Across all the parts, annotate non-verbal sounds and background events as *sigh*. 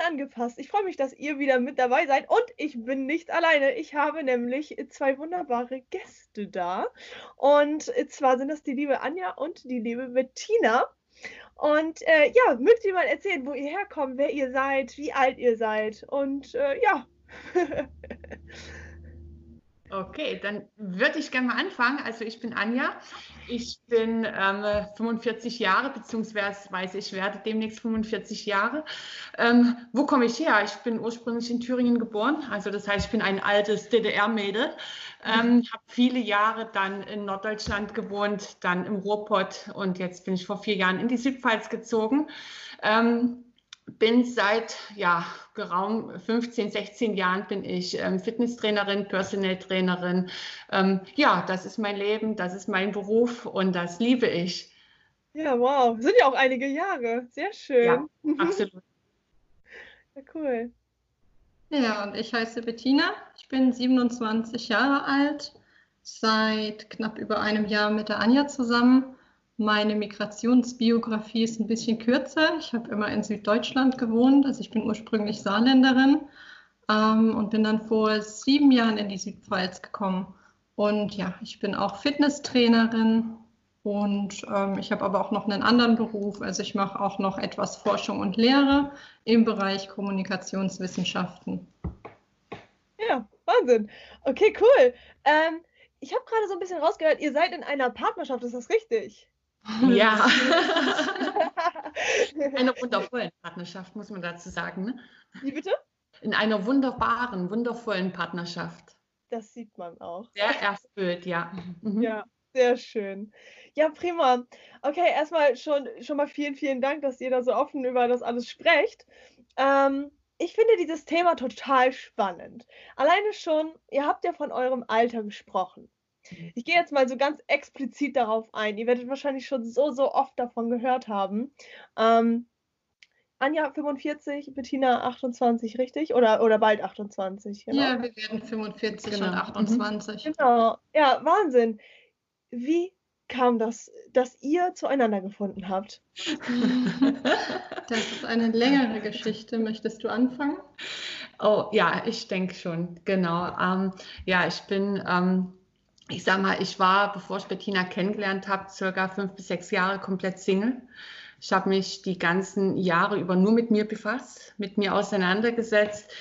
Unangepasst. Ich freue mich, dass ihr wieder mit dabei seid und ich bin nicht alleine. Ich habe nämlich zwei wunderbare Gäste da. Und zwar sind das die liebe Anja und die liebe Bettina. Und äh, ja, mögt ihr mal erzählen, wo ihr herkommt, wer ihr seid, wie alt ihr seid und äh, ja. *laughs* Okay, dann würde ich gerne mal anfangen. Also ich bin Anja, ich bin ähm, 45 Jahre, beziehungsweise ich werde demnächst 45 Jahre. Ähm, wo komme ich her? Ich bin ursprünglich in Thüringen geboren, also das heißt, ich bin ein altes DDR-Mädel. Ähm, habe viele Jahre dann in Norddeutschland gewohnt, dann im Ruhrpott und jetzt bin ich vor vier Jahren in die Südpfalz gezogen. Ähm, bin seit ja, geraumt 15, 16 Jahren bin ich ähm, Fitnesstrainerin, Personal Trainerin. Ähm, ja, das ist mein Leben, das ist mein Beruf und das liebe ich. Ja, wow. Sind ja auch einige Jahre. Sehr schön. Ja, *laughs* absolut. ja, cool. Ja, und ich heiße Bettina. Ich bin 27 Jahre alt, seit knapp über einem Jahr mit der Anja zusammen meine Migrationsbiografie ist ein bisschen kürzer. Ich habe immer in Süddeutschland gewohnt, also ich bin ursprünglich Saarländerin ähm, und bin dann vor sieben Jahren in die Südpfalz gekommen. Und ja, ich bin auch Fitnesstrainerin und ähm, ich habe aber auch noch einen anderen Beruf. Also ich mache auch noch etwas Forschung und Lehre im Bereich Kommunikationswissenschaften. Ja, Wahnsinn. Okay, cool. Ähm, ich habe gerade so ein bisschen rausgehört, ihr seid in einer Partnerschaft, ist das richtig? Ja. *laughs* *laughs* Eine wundervolle Partnerschaft, muss man dazu sagen. Ne? Wie bitte? In einer wunderbaren, wundervollen Partnerschaft. Das sieht man auch. Sehr erfüllt, ja. Mhm. Ja, sehr schön. Ja, prima. Okay, erstmal schon, schon mal vielen, vielen Dank, dass ihr da so offen über das alles sprecht. Ähm, ich finde dieses Thema total spannend. Alleine schon, ihr habt ja von eurem Alter gesprochen. Mhm. Ich gehe jetzt mal so ganz explizit darauf ein. Ihr werdet wahrscheinlich schon so, so oft davon gehört haben. Ähm, Anja 45, Bettina 28, richtig? Oder, oder bald 28, genau. Ja, wir werden 45 genau. und 28. Mhm. Genau. Ja, Wahnsinn. Wie kam das, dass ihr zueinander gefunden habt? *laughs* Das ist eine längere Geschichte. Möchtest du anfangen? Oh ja, ich denke schon, genau. Ähm, ja, ich bin ähm, ich sag mal, ich war, bevor ich Bettina kennengelernt habe, circa fünf bis sechs Jahre komplett Single. Ich habe mich die ganzen Jahre über nur mit mir befasst, mit mir auseinandergesetzt.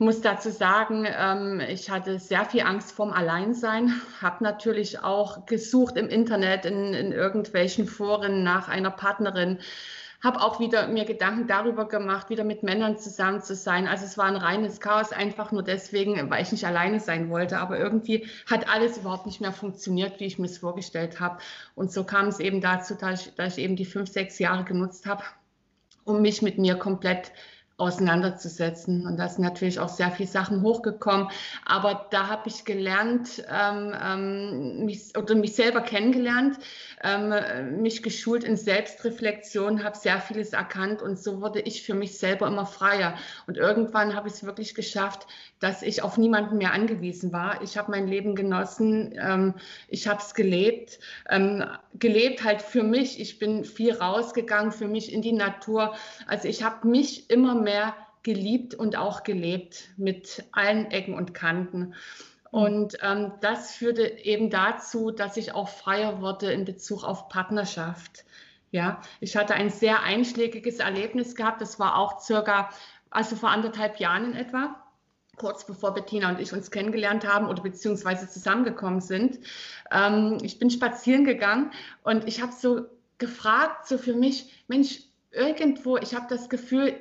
Muss dazu sagen, ähm, ich hatte sehr viel Angst vorm Alleinsein, habe natürlich auch gesucht im Internet, in, in irgendwelchen Foren nach einer Partnerin, habe auch wieder mir Gedanken darüber gemacht, wieder mit Männern zusammen zu sein. Also es war ein reines Chaos, einfach nur deswegen, weil ich nicht alleine sein wollte. Aber irgendwie hat alles überhaupt nicht mehr funktioniert, wie ich mir es vorgestellt habe. Und so kam es eben dazu, dass ich, dass ich eben die fünf, sechs Jahre genutzt habe, um mich mit mir komplett auseinanderzusetzen. Und da sind natürlich auch sehr viele Sachen hochgekommen. Aber da habe ich gelernt, ähm, ähm, mich, oder mich selber kennengelernt, ähm, mich geschult in Selbstreflexion, habe sehr vieles erkannt und so wurde ich für mich selber immer freier. Und irgendwann habe ich es wirklich geschafft, dass ich auf niemanden mehr angewiesen war. Ich habe mein Leben genossen, ähm, ich habe es gelebt, ähm, gelebt halt für mich. Ich bin viel rausgegangen für mich in die Natur. Also ich habe mich immer mehr mehr geliebt und auch gelebt mit allen Ecken und Kanten. Mhm. Und ähm, das führte eben dazu, dass ich auch freier wurde in Bezug auf Partnerschaft. Ja, ich hatte ein sehr einschlägiges Erlebnis gehabt. Das war auch circa, also vor anderthalb Jahren in etwa, kurz bevor Bettina und ich uns kennengelernt haben oder beziehungsweise zusammengekommen sind. Ähm, ich bin spazieren gegangen und ich habe so gefragt, so für mich, Mensch, irgendwo, ich habe das Gefühl,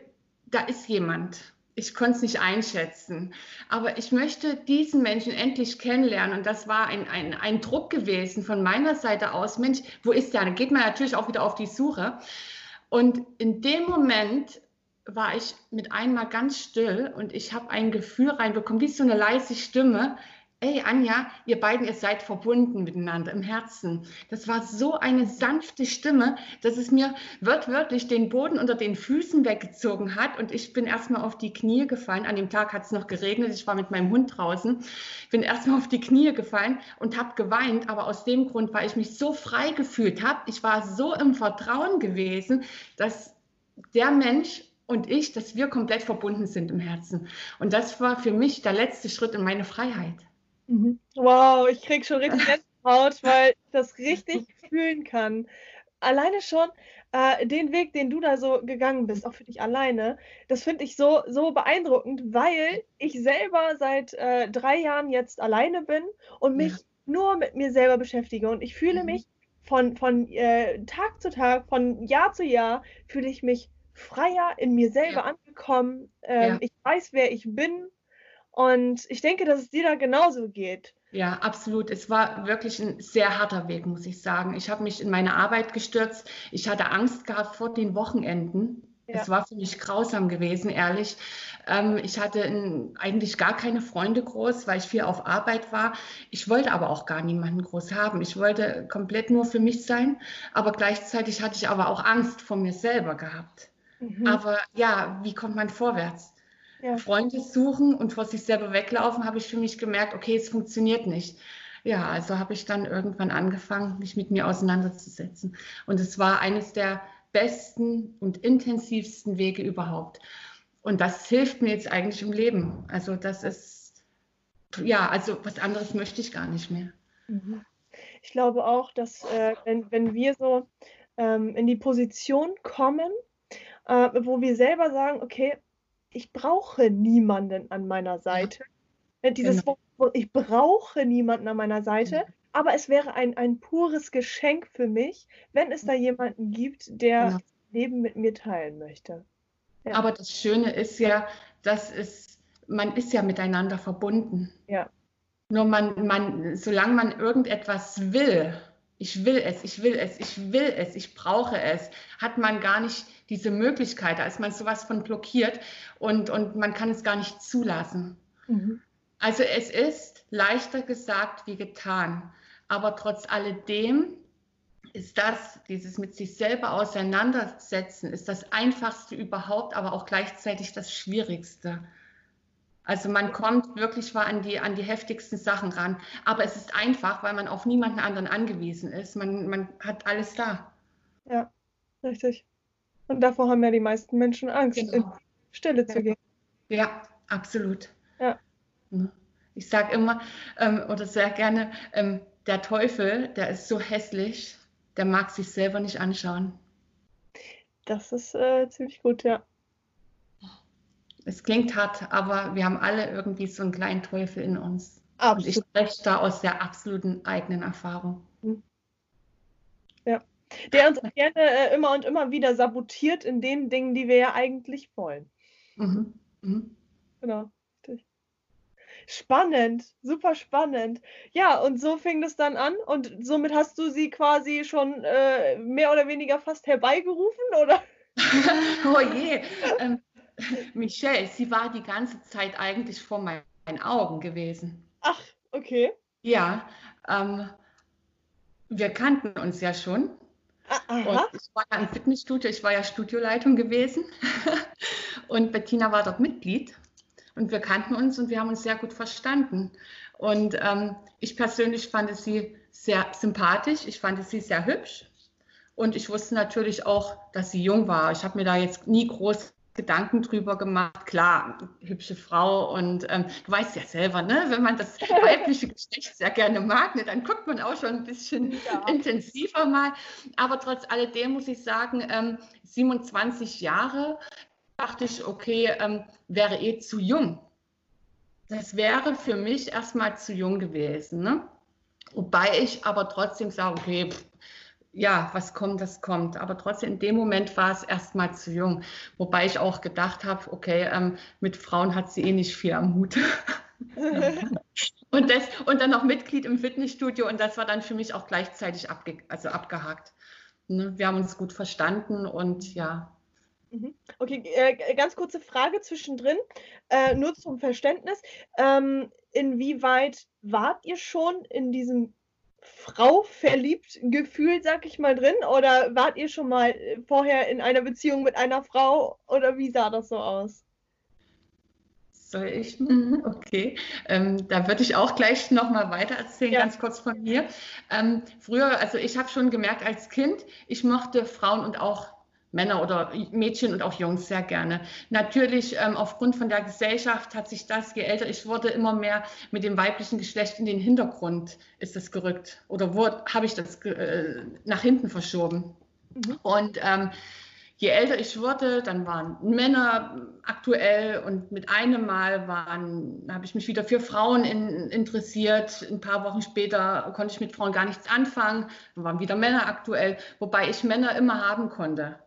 da ist jemand. Ich konnte es nicht einschätzen. Aber ich möchte diesen Menschen endlich kennenlernen. Und das war ein, ein, ein Druck gewesen von meiner Seite aus. Mensch, wo ist der? Dann geht man natürlich auch wieder auf die Suche. Und in dem Moment war ich mit einmal ganz still und ich habe ein Gefühl reinbekommen, wie so eine leise Stimme, Ey, Anja, ihr beiden, ihr seid verbunden miteinander im Herzen. Das war so eine sanfte Stimme, dass es mir wörtwörtlich den Boden unter den Füßen weggezogen hat. Und ich bin erstmal auf die Knie gefallen. An dem Tag hat es noch geregnet. Ich war mit meinem Hund draußen. Bin erstmal auf die Knie gefallen und habe geweint. Aber aus dem Grund, weil ich mich so frei gefühlt habe. Ich war so im Vertrauen gewesen, dass der Mensch und ich, dass wir komplett verbunden sind im Herzen. Und das war für mich der letzte Schritt in meine Freiheit. Mhm. Wow, ich krieg schon richtig *laughs* Gänsehaut, weil ich das richtig fühlen kann. Alleine schon äh, den Weg, den du da so gegangen bist, auch für dich alleine, das finde ich so, so beeindruckend, weil ich selber seit äh, drei Jahren jetzt alleine bin und mich ja. nur mit mir selber beschäftige. Und ich fühle mhm. mich von, von äh, Tag zu Tag, von Jahr zu Jahr, fühle ich mich freier in mir selber ja. angekommen. Ähm, ja. Ich weiß, wer ich bin und ich denke, dass es dir da genauso geht. Ja, absolut. Es war wirklich ein sehr harter Weg, muss ich sagen. Ich habe mich in meine Arbeit gestürzt. Ich hatte Angst gehabt vor den Wochenenden. Ja. Es war für mich grausam gewesen, ehrlich. Ähm, ich hatte in, eigentlich gar keine Freunde groß, weil ich viel auf Arbeit war. Ich wollte aber auch gar niemanden groß haben. Ich wollte komplett nur für mich sein. Aber gleichzeitig hatte ich aber auch Angst vor mir selber gehabt. Mhm. Aber ja, wie kommt man vorwärts? Ja. Freunde suchen und vor sich selber weglaufen, habe ich für mich gemerkt, okay, es funktioniert nicht. Ja, also habe ich dann irgendwann angefangen, mich mit mir auseinanderzusetzen. Und es war eines der besten und intensivsten Wege überhaupt. Und das hilft mir jetzt eigentlich im Leben. Also das ist, ja, also was anderes möchte ich gar nicht mehr. Mhm. Ich glaube auch, dass äh, wenn, wenn wir so ähm, in die Position kommen, äh, wo wir selber sagen, okay, ich brauche niemanden an meiner Seite. Ja. Dieses genau. Wort, ich brauche niemanden an meiner Seite, ja. aber es wäre ein, ein pures Geschenk für mich, wenn es da jemanden gibt, der ja. Genau. Leben mit mir teilen möchte. Aber das Schöne ist ja, dass es, man ist ja miteinander verbunden. Ja. Nur man, man, solange man irgendetwas will, ich will es, ich will es, ich will es, ich brauche es, hat man gar nicht diese Möglichkeit. Da ist man sowas von blockiert und, und man kann es gar nicht zulassen. Mhm. Also es ist leichter gesagt wie getan. Aber trotz alledem ist das, dieses mit sich selber auseinandersetzen, ist das einfachste überhaupt, aber auch gleichzeitig das Schwierigste. Also man kommt wirklich mal an die, an die heftigsten Sachen ran. Aber es ist einfach, weil man auf niemanden anderen angewiesen ist. Man, man hat alles da. Ja, richtig. Und davor haben ja die meisten Menschen Angst, genau. in Stille zu gehen. Ja, absolut. Ja. Ne? Ich sage immer ähm, oder sehr gerne, ähm, der Teufel, der ist so hässlich, der mag sich selber nicht anschauen. Das ist äh, ziemlich gut, ja es klingt hart, aber wir haben alle irgendwie so einen kleinen Teufel in uns. Absolut. Und ich spreche da aus der absoluten eigenen Erfahrung. Mhm. Ja. Der uns gerne äh, immer und immer wieder sabotiert in den Dingen, die wir ja eigentlich wollen. Mhm. Mhm. Genau. Spannend, super spannend. Ja, und so fing es dann an und somit hast du sie quasi schon äh, mehr oder weniger fast herbeigerufen, oder? *laughs* oh je. Ähm, *laughs* Michelle, sie war die ganze Zeit eigentlich vor meinen Augen gewesen. Ach, okay. Ja, ähm, wir kannten uns ja schon. Aha. Und ich war ja im Fitnessstudio, ich war ja Studioleitung gewesen. *laughs* und Bettina war dort Mitglied. Und wir kannten uns und wir haben uns sehr gut verstanden. Und ähm, ich persönlich fand sie sehr sympathisch, ich fand sie sehr hübsch. Und ich wusste natürlich auch, dass sie jung war. Ich habe mir da jetzt nie groß Gedanken drüber gemacht. Klar, hübsche Frau und ähm, du weißt ja selber, ne, wenn man das *laughs* weibliche Geschlecht sehr gerne mag, ne, dann guckt man auch schon ein bisschen ja. intensiver mal. Aber trotz alledem muss ich sagen, ähm, 27 Jahre dachte ich, okay, ähm, wäre eh zu jung. Das wäre für mich erstmal zu jung gewesen. Ne? Wobei ich aber trotzdem sage, okay, pff, ja, was kommt, das kommt. Aber trotzdem, in dem Moment war es erstmal zu jung. Wobei ich auch gedacht habe, okay, ähm, mit Frauen hat sie eh nicht viel am Hut. *laughs* und, das, und dann noch Mitglied im Fitnessstudio und das war dann für mich auch gleichzeitig abge, also abgehakt. Ne? Wir haben uns gut verstanden und ja, Mhm. Okay, äh, ganz kurze Frage zwischendrin, äh, nur zum Verständnis. Ähm, inwieweit wart ihr schon in diesem Frau verliebt Gefühl, sag ich mal, drin? Oder wart ihr schon mal äh, vorher in einer Beziehung mit einer Frau? Oder wie sah das so aus? Soll ich? *laughs* Okay, ähm, da würde ich auch gleich nochmal weiter erzählen, ja. ganz kurz von mir. Ähm, früher, also ich habe schon gemerkt als Kind, ich mochte Frauen und auch Männer oder Mädchen und auch Jungs sehr gerne. Natürlich ähm, aufgrund von der Gesellschaft hat sich das, je älter ich wurde, immer mehr mit dem weiblichen Geschlecht in den Hintergrund ist es gerückt oder habe ich das äh, nach hinten verschoben. Mhm. Und ähm, je älter ich wurde, dann waren Männer aktuell und mit einem Mal habe ich mich wieder für Frauen in, interessiert. Ein paar Wochen später konnte ich mit Frauen gar nichts anfangen, dann waren wieder Männer aktuell, wobei ich Männer immer haben konnte.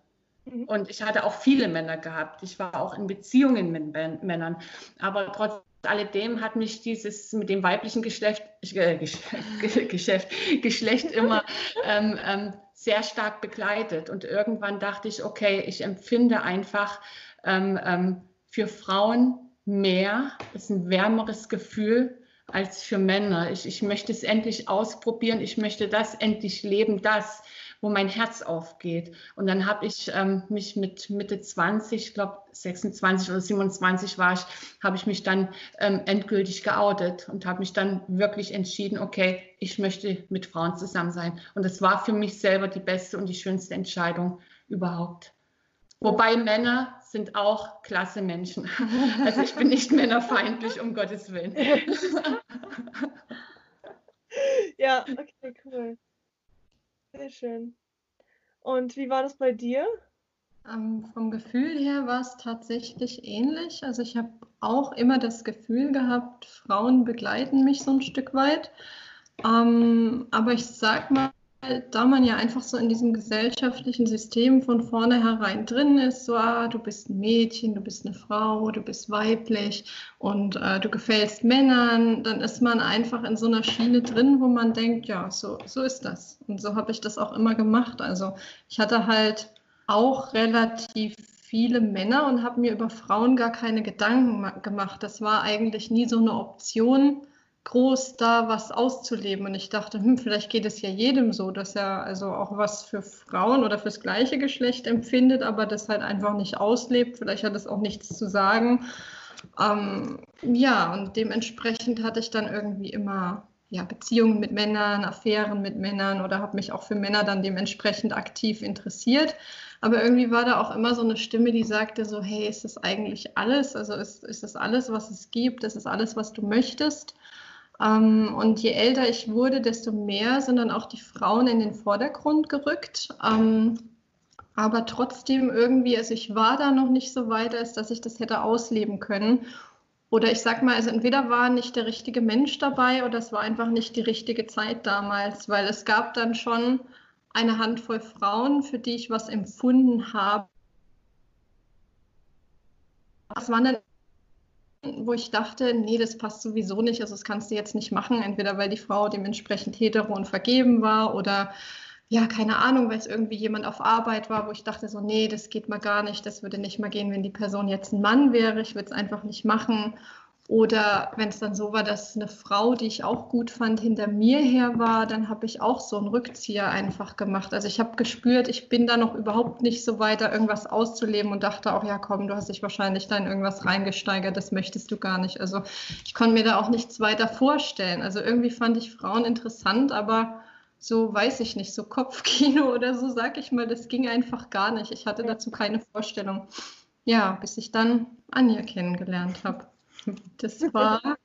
Mhm. Und ich hatte auch viele Männer gehabt. Ich war auch in Beziehungen mit Männern. Aber trotz alledem hat mich dieses mit dem weiblichen Geschlecht, äh, *laughs* Geschäft, Geschlecht *laughs* immer ähm, ähm, sehr stark begleitet. Und irgendwann dachte ich, okay, ich empfinde einfach ähm, ähm für Frauen mehr, ist ein wärmeres Gefühl als für Männer. Ich, ich möchte es endlich ausprobieren, ich möchte das endlich leben, das wo mein Herz aufgeht. Und dann habe ich ähm, mich mit Mitte 20, ich glaube 26 oder 27 war ich, habe ich mich dann ähm, endgültig geoutet und habe mich dann wirklich entschieden, okay, ich möchte mit Frauen zusammen sein. Und das war für mich selber die beste und die schönste Entscheidung überhaupt. Wobei Männer sind auch klasse Menschen. *laughs* Also ich bin nicht männerfeindlich, um Gottes Willen. *laughs* Ja, okay, cool. Sehr schön. Und wie war das bei dir? Ähm, vom Gefühl her war es tatsächlich ähnlich. Also ich habe auch immer das Gefühl gehabt, Frauen begleiten mich so ein Stück weit. Ähm, aber ich sag mal, da man ja einfach so in diesem gesellschaftlichen System von vornherein drin ist, so, ah, du bist ein Mädchen, du bist eine Frau, du bist weiblich und äh, du gefällst Männern, dann ist man einfach in so einer Schiene drin, wo man denkt, ja, so, so ist das. Und so habe ich das auch immer gemacht. Also ich hatte halt auch relativ viele Männer und habe mir über Frauen gar keine Gedanken gemacht. Das war eigentlich nie so eine Option groß da was auszuleben. Und ich dachte, hm, vielleicht geht es ja jedem so, dass er also auch was für Frauen oder fürs gleiche Geschlecht empfindet, aber das halt einfach nicht auslebt. Vielleicht hat es auch nichts zu sagen. Ähm, ja, und dementsprechend hatte ich dann irgendwie immer ja, Beziehungen mit Männern, Affären mit Männern oder habe mich auch für Männer dann dementsprechend aktiv interessiert. Aber irgendwie war da auch immer so eine Stimme, die sagte so, hey, ist das eigentlich alles? Also ist, ist das alles, was es gibt? Ist das alles, was du möchtest? Ähm, und je älter ich wurde, desto mehr sind dann auch die Frauen in den Vordergrund gerückt. Ähm, aber trotzdem irgendwie, also ich war da noch nicht so weit, als dass ich das hätte ausleben können. Oder ich sag mal, also entweder war nicht der richtige Mensch dabei oder es war einfach nicht die richtige Zeit damals, weil es gab dann schon eine Handvoll Frauen, für die ich was empfunden habe. Es waren dann wo ich dachte, nee, das passt sowieso nicht, also das kannst du jetzt nicht machen, entweder weil die Frau dementsprechend hetero und vergeben war oder ja, keine Ahnung, weil es irgendwie jemand auf Arbeit war, wo ich dachte so, nee, das geht mal gar nicht, das würde nicht mal gehen, wenn die Person jetzt ein Mann wäre, ich würde es einfach nicht machen. Oder wenn es dann so war, dass eine Frau, die ich auch gut fand, hinter mir her war, dann habe ich auch so einen Rückzieher einfach gemacht. Also ich habe gespürt, ich bin da noch überhaupt nicht so weit, da irgendwas auszuleben und dachte auch, ja komm, du hast dich wahrscheinlich da in irgendwas reingesteigert, das möchtest du gar nicht. Also ich konnte mir da auch nichts weiter vorstellen. Also irgendwie fand ich Frauen interessant, aber so weiß ich nicht, so Kopfkino *laughs* oder so, sag ich mal, das ging einfach gar nicht. Ich hatte dazu keine Vorstellung. Ja, bis ich dann Anja kennengelernt habe. Das war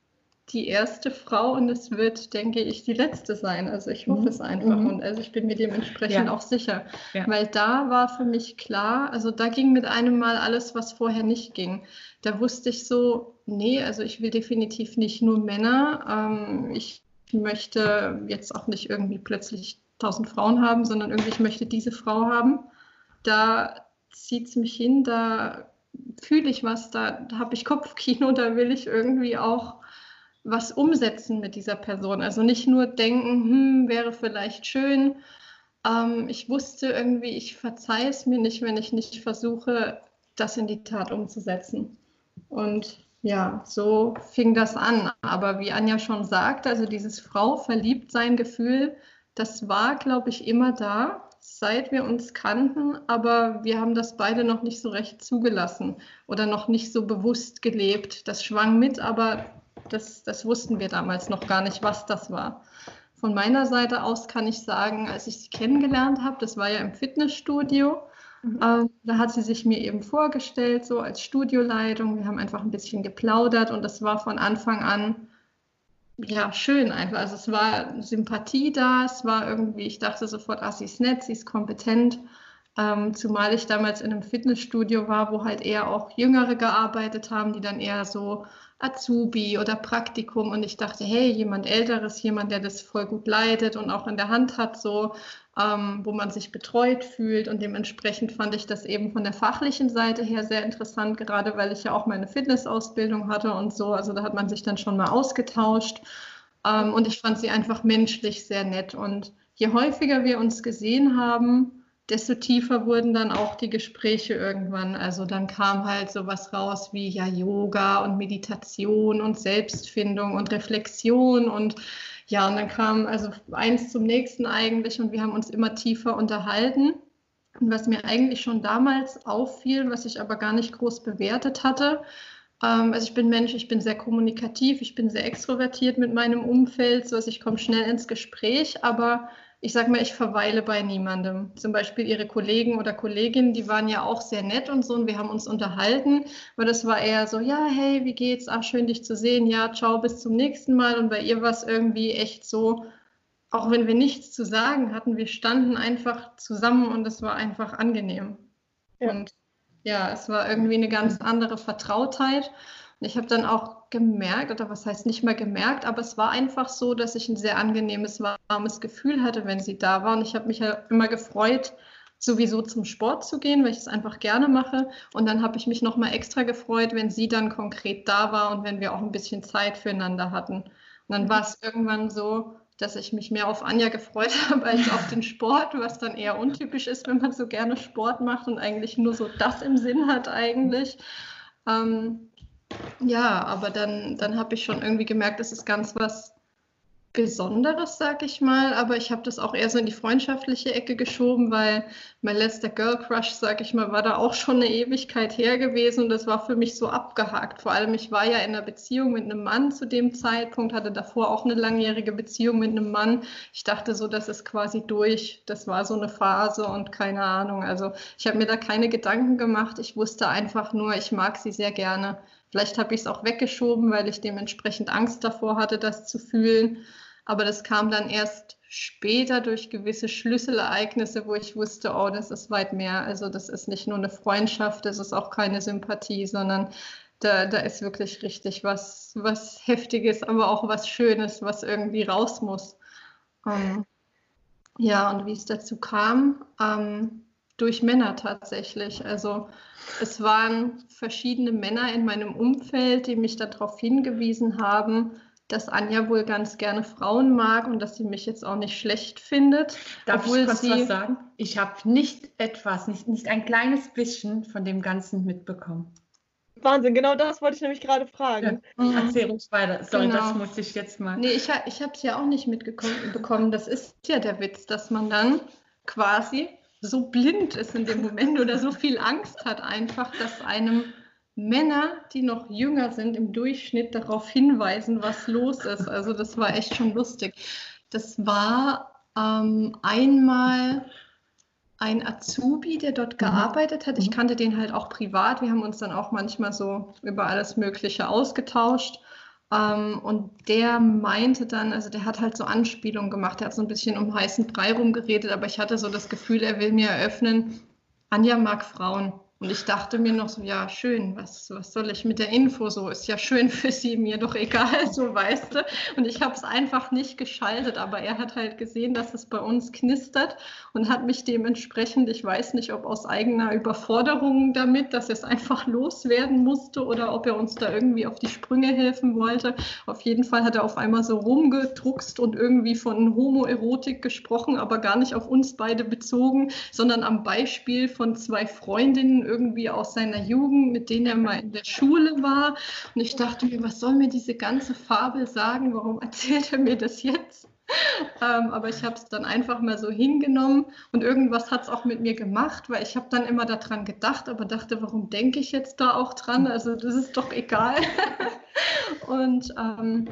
die erste Frau und es wird, denke ich, die letzte sein. Also ich hoffe mhm. es einfach mhm. und also ich bin mir dementsprechend ja. auch sicher, ja. weil da war für mich klar, also da ging mit einem Mal alles, was vorher nicht ging. Da wusste ich so, nee, also ich will definitiv nicht nur Männer. Ähm, ich möchte jetzt auch nicht irgendwie plötzlich tausend Frauen haben, sondern irgendwie ich möchte diese Frau haben. Da zieht es mich hin, da fühle ich was, da, da habe ich Kopfkino, da will ich irgendwie auch was umsetzen mit dieser Person. Also nicht nur denken, hm, wäre vielleicht schön. Ähm, ich wusste irgendwie, ich verzeihe es mir nicht, wenn ich nicht versuche, das in die Tat umzusetzen. Und ja, so fing das an. Aber wie Anja schon sagt, also dieses Frau verliebt sein Gefühl, das war, glaube ich, immer da, seit wir uns kannten, aber wir haben das beide noch nicht so recht zugelassen oder noch nicht so bewusst gelebt. Das schwang mit, aber das, das wussten wir damals noch gar nicht, was das war. Von meiner Seite aus kann ich sagen, als ich sie kennengelernt habe, das war ja im Fitnessstudio, mhm. äh, da hat sie sich mir eben vorgestellt, so als Studioleitung. Wir haben einfach ein bisschen geplaudert und das war von Anfang an ja schön einfach. Also es war Sympathie da, es war irgendwie, ich dachte sofort, ah, sie ist nett, sie ist kompetent. Ähm, zumal ich damals in einem Fitnessstudio war, wo halt eher auch Jüngere gearbeitet haben, die dann eher so Azubi oder Praktikum und ich dachte, hey, jemand Älteres, jemand, der das voll gut leitet und auch in der Hand hat, so, ähm, wo man sich betreut fühlt. Und dementsprechend fand ich das eben von der fachlichen Seite her sehr interessant, gerade weil ich ja auch meine Fitnessausbildung hatte und so, also da hat man sich dann schon mal ausgetauscht. Ähm, und ich fand sie einfach menschlich sehr nett. Und je häufiger wir uns gesehen haben, desto tiefer wurden dann auch die Gespräche irgendwann. Also dann kam halt sowas raus wie ja Yoga und Meditation und Selbstfindung und Reflexion und ja, und dann kam also eins zum nächsten eigentlich und wir haben uns immer tiefer unterhalten. Und was mir eigentlich schon damals auffiel, was ich aber gar nicht groß bewertet hatte, ähm, also ich bin Mensch, ich bin sehr kommunikativ, ich bin sehr extrovertiert mit meinem Umfeld, so dass ich komme schnell ins Gespräch, aber ich sage mal, ich verweile bei niemandem. Zum Beispiel ihre Kollegen oder Kolleginnen, die waren ja auch sehr nett und so und wir haben uns unterhalten, aber das war eher so, ja, hey, wie geht's? Ach, schön dich zu sehen. Ja, ciao, bis zum nächsten Mal. Und bei ihr war es irgendwie echt so, auch wenn wir nichts zu sagen hatten, wir standen einfach zusammen und es war einfach angenehm. Ja. Und ja, es war irgendwie eine ganz andere Vertrautheit. Und ich habe dann auch gemerkt, oder was heißt nicht mehr gemerkt, aber es war einfach so, dass ich ein sehr angenehmes, warmes Gefühl hatte, wenn sie da war. Und ich habe mich ja immer gefreut, sowieso zum Sport zu gehen, weil ich es einfach gerne mache. Und dann habe ich mich nochmal extra gefreut, wenn sie dann konkret da war und wenn wir auch ein bisschen Zeit füreinander hatten. Und dann mhm. war es irgendwann so, dass ich mich mehr auf Anja gefreut *laughs* habe als auf den Sport, was dann eher untypisch ist, wenn man so gerne Sport macht und eigentlich nur so das im Sinn hat eigentlich. Ähm, ja, aber dann, dann habe ich schon irgendwie gemerkt, das ist ganz was Besonderes, sag ich mal. Aber ich habe das auch eher so in die freundschaftliche Ecke geschoben, weil mein letzter Girl Crush, sag ich mal, war da auch schon eine Ewigkeit her gewesen und das war für mich so abgehakt. Vor allem, ich war ja in einer Beziehung mit einem Mann zu dem Zeitpunkt, hatte davor auch eine langjährige Beziehung mit einem Mann. Ich dachte so, das ist quasi durch. Das war so eine Phase und keine Ahnung. Also ich habe mir da keine Gedanken gemacht. Ich wusste einfach nur, ich mag sie sehr gerne. Vielleicht habe ich es auch weggeschoben, weil ich dementsprechend Angst davor hatte, das zu fühlen. Aber das kam dann erst später durch gewisse Schlüsselereignisse, wo ich wusste, oh, das ist weit mehr. Also das ist nicht nur eine Freundschaft, das ist auch keine Sympathie, sondern da, da ist wirklich richtig was, was Heftiges, aber auch was Schönes, was irgendwie raus muss. Ähm, ja, und wie es dazu kam, ähm, durch Männer tatsächlich. Also es waren verschiedene Männer in meinem Umfeld, die mich darauf hingewiesen haben, dass Anja wohl ganz gerne Frauen mag und dass sie mich jetzt auch nicht schlecht findet. Darf ich kurz sie... was sagen? Ich habe nicht etwas, nicht, nicht ein kleines bisschen von dem Ganzen mitbekommen. Wahnsinn, genau das wollte ich nämlich gerade fragen. Ja, mhm. Erzähl uns weiter. So, genau. das muss ich jetzt mal. Nee, ich, ich habe es ja auch nicht mitbekommen. Das ist ja der Witz, dass man dann quasi so blind ist in dem Moment oder so viel Angst hat einfach, dass einem Männer, die noch jünger sind, im Durchschnitt darauf hinweisen, was los ist. Also das war echt schon lustig. Das war ähm, einmal ein Azubi, der dort mhm. gearbeitet hat. Ich mhm. kannte den halt auch privat. Wir haben uns dann auch manchmal so über alles Mögliche ausgetauscht. Ähm, und der meinte dann, also der hat halt so Anspielungen gemacht, er hat so ein bisschen um heißen Brei rumgeredet, aber ich hatte so das Gefühl, er will mir eröffnen, Anja mag Frauen. Und ich dachte mir noch so, ja, schön, was, was soll ich mit der Info so? Ist ja schön *laughs* für sie, mir doch egal, so weißt du. Und ich habe es einfach nicht geschaltet, aber er hat halt gesehen, dass es bei uns knistert und hat mich dementsprechend, ich weiß nicht, ob aus eigener Überforderung damit, dass er es einfach loswerden musste oder ob er uns da irgendwie auf die Sprünge helfen wollte. Auf jeden Fall hat er auf einmal so rumgedruckst und irgendwie von Homoerotik gesprochen, aber gar nicht auf uns beide bezogen, sondern am Beispiel von zwei Freundinnen irgendwie aus seiner Jugend, mit denen er mal in der Schule war. Und ich dachte mir, was soll mir diese ganze Fabel sagen? Warum erzählt er mir das jetzt? ähm, aber ich habe es dann einfach mal so hingenommen und irgendwas hat es auch mit mir gemacht, weil ich habe dann immer daran gedacht, aber dachte, warum denke ich jetzt da auch dran? Also das ist doch egal. *laughs* und ähm,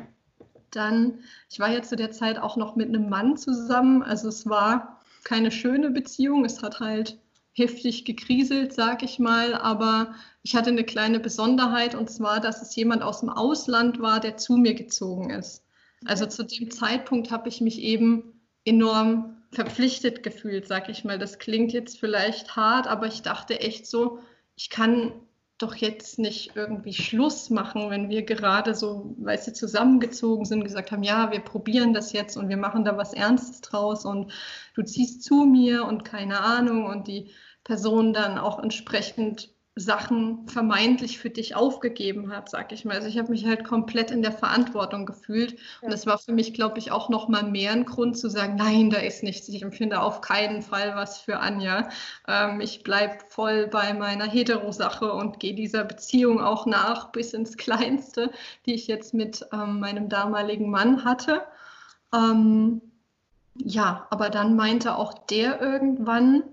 dann, ich war ja zu der Zeit auch noch mit einem Mann zusammen, also es war keine schöne Beziehung, es hat halt heftig gekriselt, sag ich mal, aber ich hatte eine kleine Besonderheit und zwar, dass es jemand aus dem Ausland war, der zu mir gezogen ist. Also zu dem Zeitpunkt habe ich mich eben enorm verpflichtet gefühlt, sag ich mal. Das klingt jetzt vielleicht hart, aber ich dachte echt so, ich kann doch jetzt nicht irgendwie Schluss machen, wenn wir gerade so, weißt du, zusammengezogen sind, gesagt haben, ja, wir probieren das jetzt und wir machen da was Ernstes draus und du ziehst zu mir und keine Ahnung und die Person dann auch entsprechend Sachen vermeintlich für dich aufgegeben hat, sag ich mal. Also ich habe mich halt komplett in der Verantwortung gefühlt. Und das war für mich, glaube ich, auch noch mal mehr ein Grund zu sagen, nein, da ist nichts. Ich empfinde auf keinen Fall was für Anja. Ähm, ich bleibe voll bei meiner Hetero-Sache und gehe dieser Beziehung auch nach bis ins Kleinste, die ich jetzt mit ähm, meinem damaligen Mann hatte. Ähm, ja, aber dann meinte auch der irgendwann,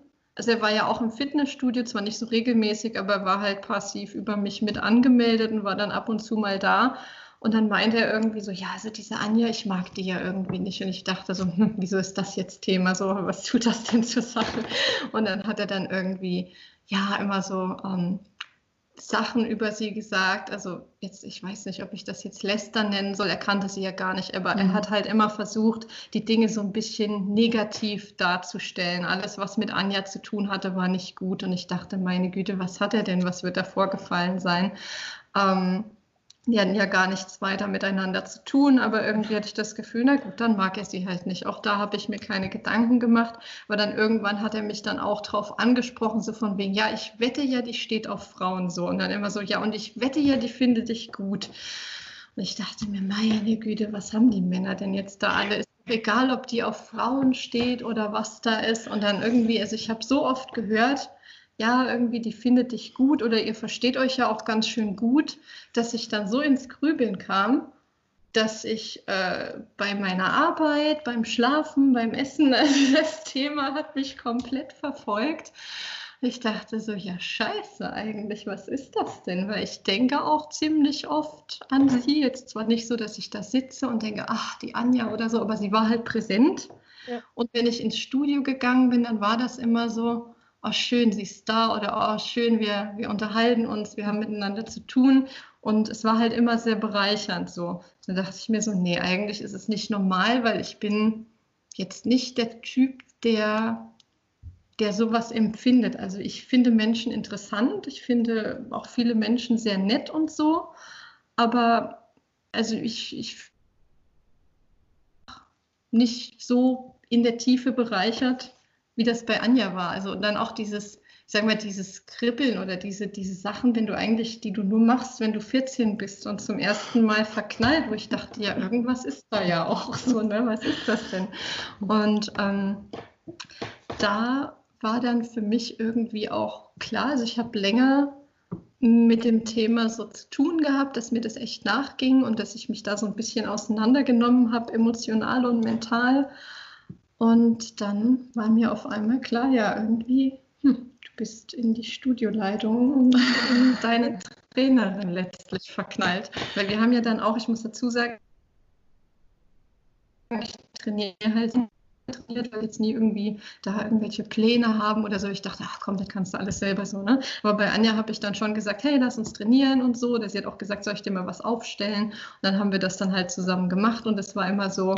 also er war ja auch im Fitnessstudio, zwar nicht so regelmäßig, aber er war halt passiv über mich mit angemeldet und war dann ab und zu mal da. Und dann meinte er irgendwie so, ja, also diese Anja, ich mag die ja irgendwie nicht. Und ich dachte so, *laughs* hm, wieso ist das jetzt Thema? So, was tut das denn zur Sache? Und dann hat er dann irgendwie, ja, immer so, ähm, Sachen über sie gesagt. Also jetzt, ich weiß nicht, ob ich das jetzt Lester nennen soll. Er kannte sie ja gar nicht, aber mhm. er hat halt immer versucht, die Dinge so ein bisschen negativ darzustellen. Alles, was mit Anja zu tun hatte, war nicht gut. Und ich dachte, meine Güte, was hat er denn? Was wird da vorgefallen sein? Ähm, die hatten ja gar nichts weiter miteinander zu tun, aber irgendwie hatte ich das Gefühl, na gut, dann mag er sie halt nicht. Auch da habe ich mir keine Gedanken gemacht, aber dann irgendwann hat er mich dann auch drauf angesprochen, so von wegen, ja, ich wette ja, die steht auf Frauen so. Und dann immer so, ja, und ich wette ja, die findet dich gut. Und ich dachte mir, meine Güte, was haben die Männer denn jetzt da alle? Ist egal, ob die auf Frauen steht oder was da ist. Und dann irgendwie, also ich habe so oft gehört, ja, irgendwie, die findet dich gut oder ihr versteht euch ja auch ganz schön gut, dass ich dann so ins Grübeln kam, dass ich äh, bei meiner Arbeit, beim Schlafen, beim Essen, *laughs* also das Thema hat mich komplett verfolgt. Ich dachte so, ja, scheiße eigentlich, was ist das denn? Weil ich denke auch ziemlich oft an sie. Jetzt zwar nicht so, dass ich da sitze und denke, ach, die Anja oder so, aber sie war halt präsent. Ja. Und wenn ich ins Studio gegangen bin, dann war das immer so, oh schön, sie ist da oder oh schön, wir, wir unterhalten uns, wir haben miteinander zu tun. Und es war halt immer sehr bereichernd so. Da dachte ich mir so, nee, eigentlich ist es nicht normal, weil ich bin jetzt nicht der Typ, der, der sowas empfindet. Also ich finde Menschen interessant, ich finde auch viele Menschen sehr nett und so, aber also ich, ich nicht so in der Tiefe bereichert, wie das bei Anja war. Also dann auch dieses, ich sag mal, dieses Kribbeln oder diese, diese Sachen, wenn du eigentlich, die du nur machst, wenn du 14 bist und zum ersten Mal verknallt, wo ich dachte, ja, irgendwas ist da ja auch *laughs* so, ne? Was ist das denn? Und ähm, da war dann für mich irgendwie auch klar, also ich habe länger mit dem Thema so zu tun gehabt, dass mir das echt nachging und dass ich mich da so ein bisschen auseinandergenommen habe, emotional und mental. Und dann war mir auf einmal klar, ja, irgendwie, hm, du bist in die Studioleitung und in deine Trainerin letztlich verknallt. Weil wir haben ja dann auch, ich muss dazu sagen, ich trainiere halt trainiert, weil jetzt nie irgendwie da irgendwelche Pläne haben oder so. Ich dachte, ach komm, das kannst du alles selber so, ne? Aber bei Anja habe ich dann schon gesagt, hey, lass uns trainieren und so. Sie hat auch gesagt, soll ich dir mal was aufstellen? Und dann haben wir das dann halt zusammen gemacht und es war immer so,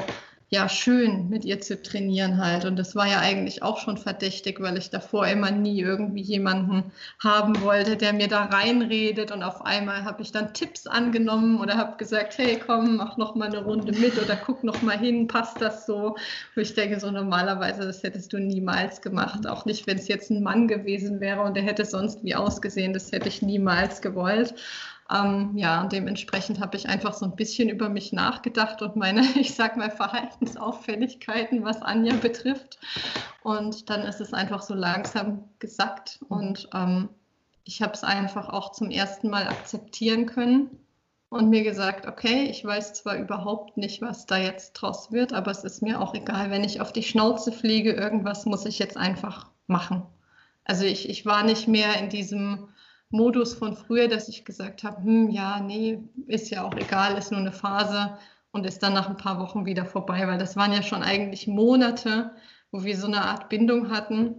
ja schön, mit ihr zu trainieren halt. Und das war ja eigentlich auch schon verdächtig, weil ich davor immer nie irgendwie jemanden haben wollte, der mir da reinredet. Und auf einmal habe ich dann Tipps angenommen oder habe gesagt, hey, komm, mach noch mal eine Runde mit oder guck noch mal hin, passt das so? Wo ich denke, so normalerweise, das hättest du niemals gemacht. Auch nicht, wenn es jetzt ein Mann gewesen wäre und der hätte sonst wie ausgesehen, das hätte ich niemals gewollt. Ähm, ja, und dementsprechend habe ich einfach so ein bisschen über mich nachgedacht und meine, *laughs* ich sag mal, Verhaltensauffälligkeiten, was Anja betrifft. Und dann ist es einfach so langsam gesackt. Und ähm, ich habe es einfach auch zum ersten Mal akzeptieren können und mir gesagt, okay, ich weiß zwar überhaupt nicht, was da jetzt draus wird, aber es ist mir auch egal, wenn ich auf die Schnauze fliege, irgendwas muss ich jetzt einfach machen. Also ich, ich war nicht mehr in diesem Modus von früher, dass ich gesagt habe, hm, ja, nee, ist ja auch egal, ist nur eine Phase und ist dann nach ein paar Wochen wieder vorbei, weil das waren ja schon eigentlich Monate, wo wir so eine Art Bindung hatten.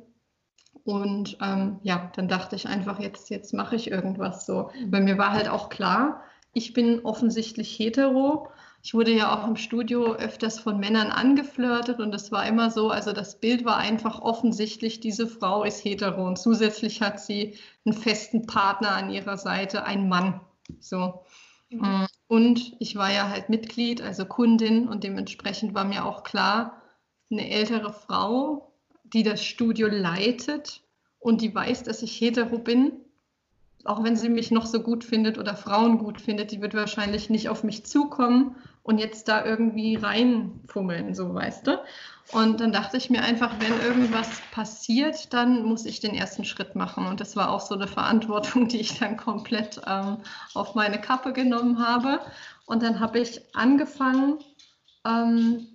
Und ähm, ja, dann dachte ich einfach, jetzt, jetzt mache ich irgendwas so. Weil mir war halt auch klar, ich bin offensichtlich hetero. Ich wurde ja auch im Studio öfters von Männern angeflirtet und das war immer so, also das Bild war einfach offensichtlich, diese Frau ist hetero und zusätzlich hat sie einen festen Partner an ihrer Seite, einen Mann. So. Mhm. Und ich war ja halt Mitglied, also Kundin und dementsprechend war mir auch klar, eine ältere Frau, die das Studio leitet und die weiß, dass ich hetero bin, auch wenn sie mich noch so gut findet oder Frauen gut findet, die wird wahrscheinlich nicht auf mich zukommen und jetzt da irgendwie reinfummeln, so weißt du. Und dann dachte ich mir einfach, wenn irgendwas passiert, dann muss ich den ersten Schritt machen. Und das war auch so eine Verantwortung, die ich dann komplett ähm, auf meine Kappe genommen habe. Und dann habe ich angefangen, ähm,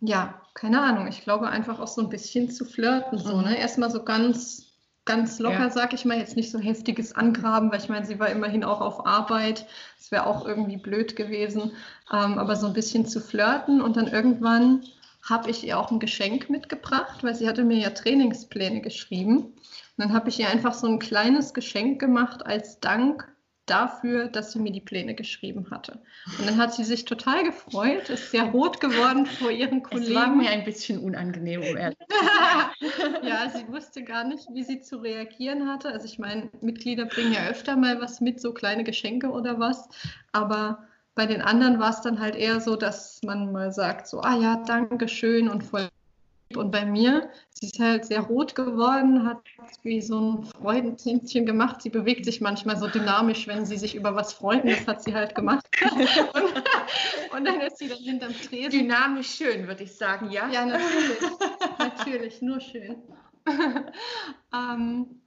ja, keine Ahnung, ich glaube einfach auch so ein bisschen zu flirten. So, mhm. ne? Erstmal so ganz ganz locker, ja. sag ich mal, jetzt nicht so heftiges Angraben, weil ich meine, sie war immerhin auch auf Arbeit. Es wäre auch irgendwie blöd gewesen, ähm, aber so ein bisschen zu flirten und dann irgendwann habe ich ihr auch ein Geschenk mitgebracht, weil sie hatte mir ja Trainingspläne geschrieben. Und dann habe ich ihr einfach so ein kleines Geschenk gemacht als Dank dafür, dass sie mir die Pläne geschrieben hatte. Und dann hat sie sich total gefreut, ist sehr rot geworden vor ihren Kollegen. Es war mir ein bisschen unangenehm, um ehrlich *laughs* Ja, sie wusste gar nicht, wie sie zu reagieren hatte. Also ich meine, Mitglieder bringen ja öfter mal was mit, so kleine Geschenke oder was. Aber bei den anderen war es dann halt eher so, dass man mal sagt, so, ah ja, danke schön und voll und bei mir, sie ist halt sehr rot geworden, hat wie so ein Freudenzähnchen gemacht. Sie bewegt sich manchmal so dynamisch, wenn sie sich über was freut. Das hat sie halt gemacht. *laughs* und, und, dann ist sie dann hinterm Tresen. Dynamisch schön, würde ich sagen, ja? Ja, natürlich. natürlich, nur schön. *laughs* ähm,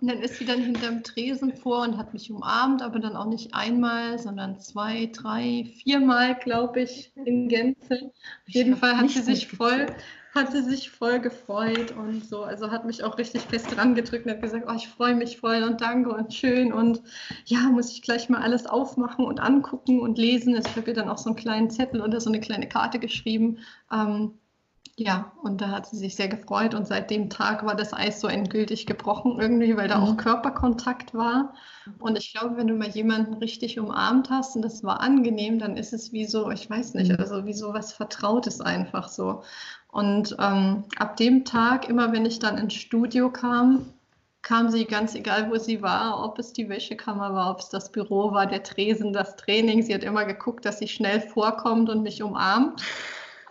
und dann ist sie dann hinterm Tresen vor und hat mich umarmt, aber dann auch nicht einmal, sondern zwei, drei, viermal, glaube ich, in Gänze. Auf jeden Fall hat sie sich voll, hatte sich voll gefreut und so. Also hat mich auch richtig fest dran gedrückt und hat gesagt, oh, ich freue mich voll und danke und schön und ja, muss ich gleich mal alles aufmachen und angucken und lesen. Ich habe ihr dann auch so einen kleinen Zettel oder so eine kleine Karte geschrieben. Ähm, ja, und da hat sie sich sehr gefreut und seit dem Tag war das Eis so endgültig gebrochen irgendwie, weil da mhm. auch Körperkontakt war. Und ich glaube, wenn du mal jemanden richtig umarmt hast und das war angenehm, dann ist es wie so, ich weiß nicht, mhm. also wie so was Vertrautes einfach so. Und ähm, ab dem Tag, immer wenn ich dann ins Studio kam, kam sie ganz egal, wo sie war, ob es die Wäschekammer war, ob es das Büro war, der Tresen, das Training. Sie hat immer geguckt, dass sie schnell vorkommt und mich umarmt.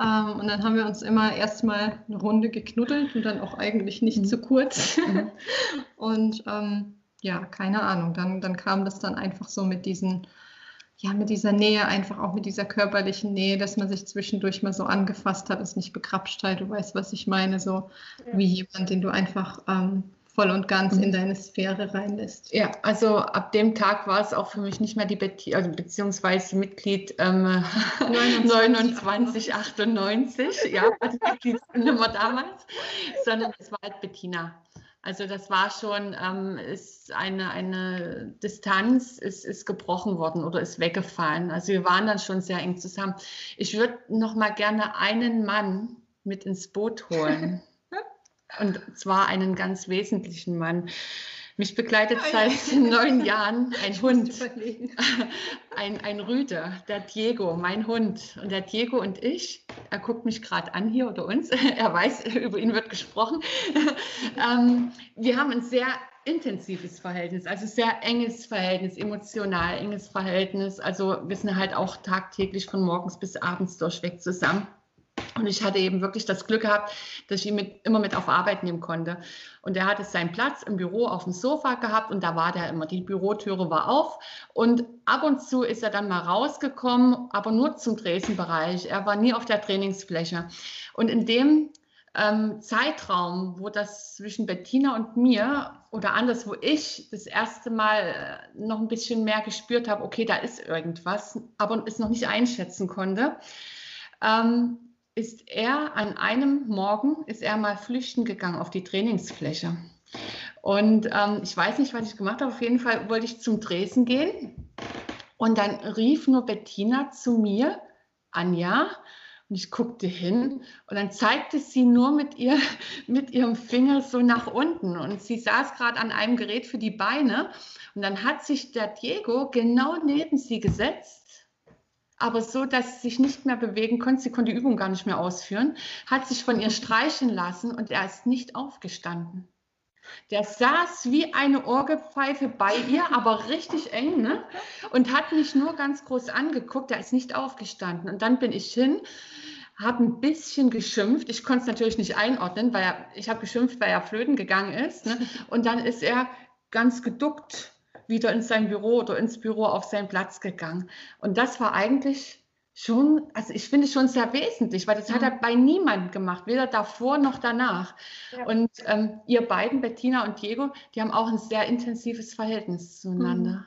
Ähm, und dann haben wir uns immer erstmal eine Runde geknuddelt und dann auch eigentlich nicht mhm. zu kurz. Mhm. *laughs* und ähm, ja, keine Ahnung, dann, dann kam das dann einfach so mit diesen ja, mit dieser Nähe, einfach auch mit dieser körperlichen Nähe, dass man sich zwischendurch mal so angefasst hat, ist nicht bekrapscht halt, du weißt, was ich meine, so ja. wie jemand, den du einfach ähm, voll und ganz in mhm. deine Sphäre reinlässt. Ja, also ab dem Tag war es auch für mich nicht mehr die Betty, also beziehungsweise Mitglied ähm, 29, 98, ja, die Mitgliedsnummer damals, sondern es war halt Bettina. Also das war schon, ähm, ist eine, eine Distanz ist, ist gebrochen worden oder ist weggefallen. Also wir waren dann schon sehr eng zusammen. Ich würde noch mal gerne einen Mann mit ins Boot holen. *laughs* Und zwar einen ganz wesentlichen Mann. Mich begleitet seit *laughs* neun Jahren ein Hund, *laughs* ein, ein Rüde, der Diego, mein Hund. Und der Diego und ich, er guckt mich gerade an hier oder uns, *laughs* er weiß, über ihn wird gesprochen. ähm, wir haben ein sehr intensives Verhältnis, also sehr enges Verhältnis, emotional enges Verhältnis. Also wir sind halt auch tagtäglich von morgens bis abends durchweg zusammen. Und ich hatte eben wirklich das Glück gehabt, dass ich ihn mit, immer mit auf Arbeit nehmen konnte. Und er hatte seinen Platz im Büro auf dem Sofa gehabt und da war der immer. Die Bürotüre war auf und ab und zu ist er dann mal rausgekommen, aber nur zum Dresdenbereich. Er war nie auf der Trainingsfläche. Und in dem ähm, Zeitraum, wo das zwischen Bettina und mir oder anders, wo ich das erste Mal äh, noch ein bisschen mehr gespürt habe, okay, da ist irgendwas, aber es noch nicht einschätzen konnte, ähm, ist er an einem Morgen, ist er mal flüchten gegangen auf die Trainingsfläche. Und ähm, ich weiß nicht, was ich gemacht habe. Auf jeden Fall wollte ich zum Dresen gehen. Und dann rief nur Bettina zu mir, Anja, und ich guckte hin und dann zeigte sie nur mit, ihr, *laughs* mit ihrem Finger so nach unten. Und sie saß gerade an einem Gerät für die Beine. Und dann hat sich der Diego genau neben sie gesetzt, aber so, dass sie sich nicht mehr bewegen konnte. Sie konnte die Übung gar nicht mehr ausführen, hat sich von ihr streichen lassen und er ist nicht aufgestanden. Der saß wie eine Orgelpfeife bei ihr, aber richtig eng, ne? Und hat mich nur ganz groß angeguckt. Der ist nicht aufgestanden. Und dann bin ich hin, habe ein bisschen geschimpft. Ich konnte es natürlich nicht einordnen, weil er, ich habe geschimpft, weil er flöten gegangen ist. Ne? Und dann ist er ganz geduckt wieder in sein Büro oder ins Büro auf seinen Platz gegangen. Und das war eigentlich schon, also ich finde schon sehr wesentlich, weil das mhm. hat er bei niemandem gemacht, weder davor noch danach. Ja. Und ähm, ihr beiden, Bettina und Diego, die haben auch ein sehr intensives Verhältnis zueinander. Mhm.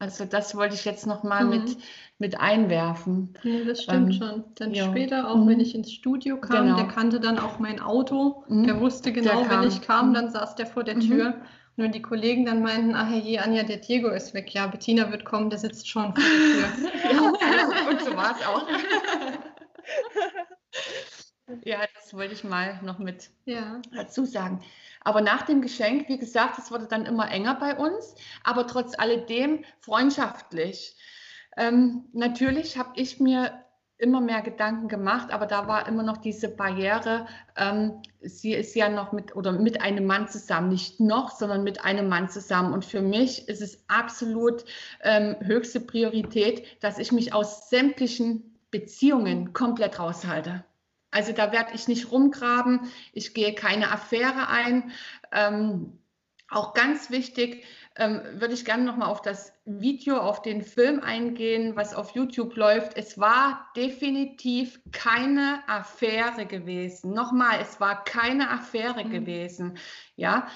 Also das wollte ich jetzt nochmal mhm. mit, mit einwerfen. Ja, das stimmt ähm, schon. Dann ja. später, auch mhm. wenn ich ins Studio kam, genau. der kannte dann auch mein Auto. Mhm. Der wusste genau, der wenn ich kam, mhm. dann saß der vor der Tür. Wenn die Kollegen dann meinten, ach je, Anja, der Diego ist weg. Ja, Bettina wird kommen, der sitzt schon vor der Tür. *laughs* ja, *laughs* und so war es auch. *laughs* ja, das wollte ich mal noch mit ja. dazu sagen. Aber nach dem Geschenk, wie gesagt, es wurde dann immer enger bei uns, aber trotz alledem freundschaftlich. Ähm, natürlich habe ich mir immer mehr Gedanken gemacht, aber da war immer noch diese Barriere. Ähm, sie ist ja noch mit oder mit einem Mann zusammen, nicht noch, sondern mit einem Mann zusammen. Und für mich ist es absolut ähm, höchste Priorität, dass ich mich aus sämtlichen Beziehungen komplett raushalte. Also da werde ich nicht rumgraben, ich gehe keine Affäre ein. Ähm, auch ganz wichtig, ähm, würde ich gerne nochmal auf das Video, auf den Film eingehen, was auf YouTube läuft. Es war definitiv keine Affäre gewesen. Nochmal, es war keine Affäre mhm. gewesen. Ja,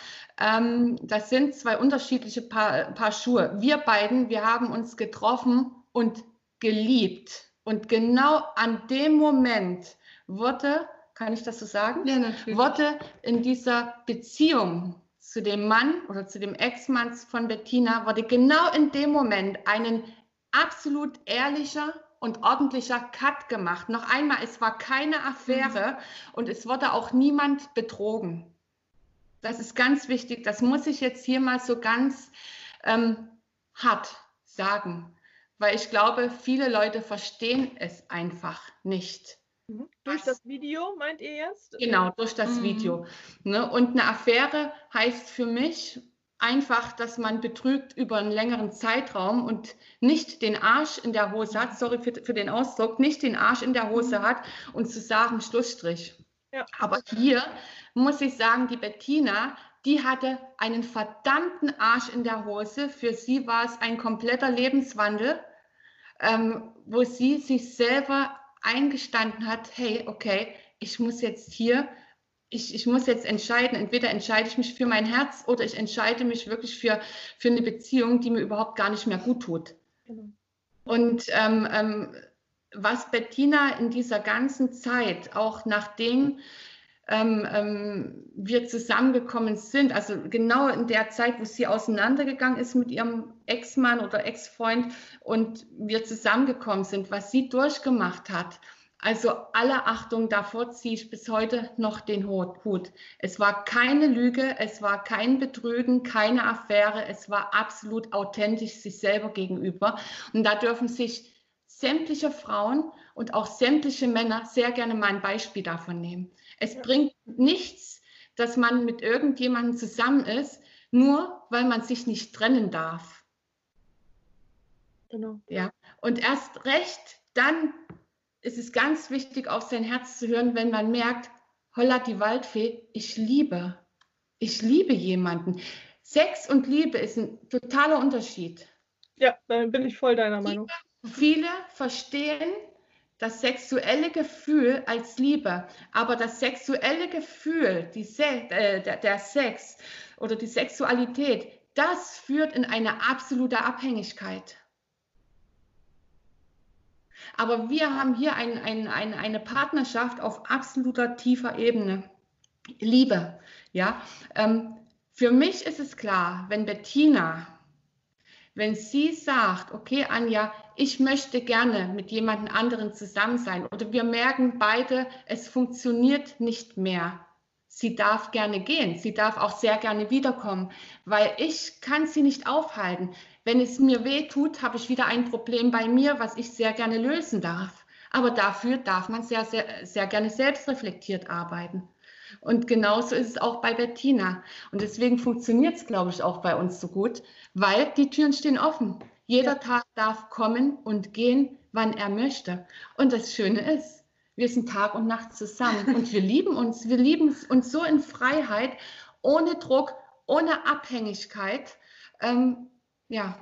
ähm, das sind zwei unterschiedliche Paar, Paar Schuhe. Wir beiden, wir haben uns getroffen und geliebt. Und genau an dem Moment wurde, kann ich das so sagen? Ja, natürlich. Wurde in dieser Beziehung zu dem Mann oder zu dem Ex-Mann von Bettina wurde genau in dem Moment ein absolut ehrlicher und ordentlicher Cut gemacht. Noch einmal, es war keine Affäre mhm. und es wurde auch niemand betrogen. Das ist ganz wichtig. Das muss ich jetzt hier mal so ganz ähm, hart sagen, weil ich glaube, viele Leute verstehen es einfach nicht. Mhm. Durch das Video meint ihr jetzt? Genau, durch das mhm. Video. Ne? Und eine Affäre heißt für mich einfach, dass man betrügt über einen längeren Zeitraum und nicht den Arsch in der Hose hat, sorry für, für den Ausdruck, nicht den Arsch in der Hose mhm. hat und zu sagen, Schlussstrich. Ja. Aber hier muss ich sagen, die Bettina, die hatte einen verdammten Arsch in der Hose. Für sie war es ein kompletter Lebenswandel, ähm, wo sie sich selber eingestanden hat, hey, okay, ich muss jetzt hier, ich, ich muss jetzt entscheiden, entweder entscheide ich mich für mein Herz oder ich entscheide mich wirklich für, für eine Beziehung, die mir überhaupt gar nicht mehr gut tut. Genau. Und ähm, ähm, was Bettina in dieser ganzen Zeit, auch nachdem ähm, ähm, wir zusammengekommen sind, also genau in der Zeit, wo sie auseinandergegangen ist mit ihrem Ex-Mann oder Ex-Freund und wir zusammengekommen sind, was sie durchgemacht hat. Also alle Achtung, davor ziehe ich bis heute noch den Hut. Es war keine Lüge, es war kein Betrügen, keine Affäre, es war absolut authentisch sich selber gegenüber. Und da dürfen sich sämtliche Frauen und auch sämtliche Männer sehr gerne mal ein Beispiel davon nehmen. Es ja. bringt nichts, dass man mit irgendjemandem zusammen ist, nur weil man sich nicht trennen darf. Genau. Ja. Und erst recht, dann ist es ganz wichtig, auf sein Herz zu hören, wenn man merkt, holla die Waldfee, ich liebe. Ich liebe jemanden. Sex und Liebe ist ein totaler Unterschied. Ja, dann bin ich voll deiner Meinung. Viele, verstehen das sexuelle Gefühl als Liebe, aber das sexuelle Gefühl, Se äh, der, der Sex oder die Sexualität, das führt in eine absolute Abhängigkeit. Aber wir haben hier ein, ein, ein, eine Partnerschaft auf absoluter tiefer Ebene. Liebe, ja. Ähm, für mich ist es klar, wenn Bettina, wenn sie sagt, okay, Anja, ich möchte gerne mit jemand anderen zusammen sein oder wir merken beide, es funktioniert nicht mehr. Sie darf gerne gehen, sie darf auch sehr gerne wiederkommen, weil ich kann sie nicht aufhalten. Wenn es mir weh tut, habe ich wieder ein Problem bei mir, was ich sehr gerne lösen darf. Aber dafür darf man sehr, sehr, sehr gerne selbstreflektiert arbeiten. Und genauso ist es auch bei Bettina. Und deswegen funktioniert es, glaube ich, auch bei uns so gut, weil die Türen stehen offen. Jeder. Tag darf kommen und gehen, wann er möchte. Und das Schöne ist, wir sind Tag und Nacht zusammen und wir lieben uns. Wir lieben uns so in Freiheit, ohne Druck, ohne Abhängigkeit. Ähm, ja,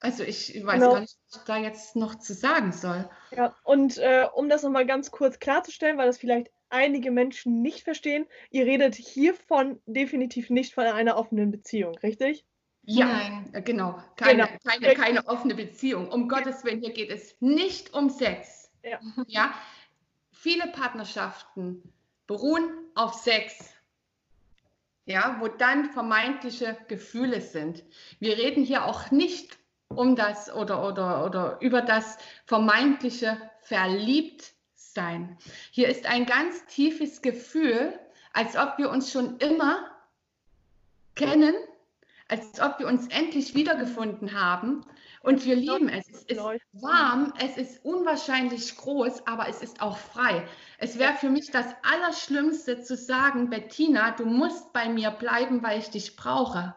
also ich weiß genau. gar nicht, was ich da jetzt noch zu sagen soll. Ja, und äh, um das nochmal ganz kurz klarzustellen, weil das vielleicht einige Menschen nicht verstehen, ihr redet hiervon definitiv nicht von einer offenen Beziehung, richtig? Ja, Nein. Äh, genau. Keine, genau. Keine, keine offene Beziehung. Um Gottes Willen, hier geht es nicht um Sex. Ja. *laughs* ja? Viele Partnerschaften beruhen auf Sex ja, wo dann vermeintliche Gefühle sind. Wir reden hier auch nicht um das oder, oder, oder über das vermeintliche Verliebtsein. Hier ist ein ganz tiefes Gefühl, als ob wir uns schon immer kennen, als ob wir uns endlich wiedergefunden haben und wir lieben es. Es ist warm, es ist unwahrscheinlich groß, aber es ist auch frei. Es wäre für mich das Allerschlimmste zu sagen, Bettina, du musst bei mir bleiben, weil ich dich brauche.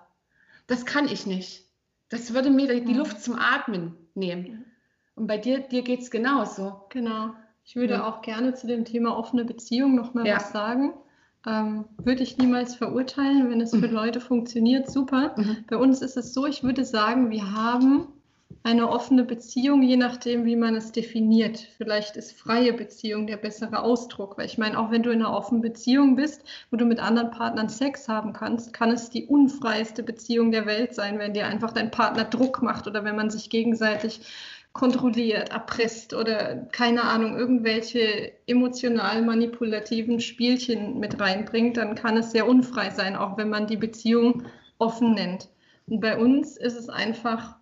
Das kann ich nicht. Das würde mir die. Luft zum Atmen nehmen. Und bei dir, dir geht es genauso. Genau. Ich würde ja. auch gerne zu dem Thema offene Beziehung noch mal ja. was sagen. Ähm, würde ich niemals verurteilen, wenn es für mhm. Leute funktioniert, super. Mhm. Bei uns ist es so, ich würde sagen, wir haben eine offene Beziehung, je nachdem, wie man es definiert. Vielleicht ist freie Beziehung der bessere Ausdruck, weil ich meine, auch wenn du in einer offenen Beziehung bist, wo du mit anderen Partnern Sex haben kannst, kann es die unfreieste Beziehung der Welt sein, wenn dir einfach dein Partner Druck macht oder wenn man sich gegenseitig kontrolliert, erpresst oder keine Ahnung, irgendwelche emotional manipulativen Spielchen mit reinbringt, dann kann es sehr unfrei sein, auch wenn man die Beziehung offen nennt. Und bei uns ist es einfach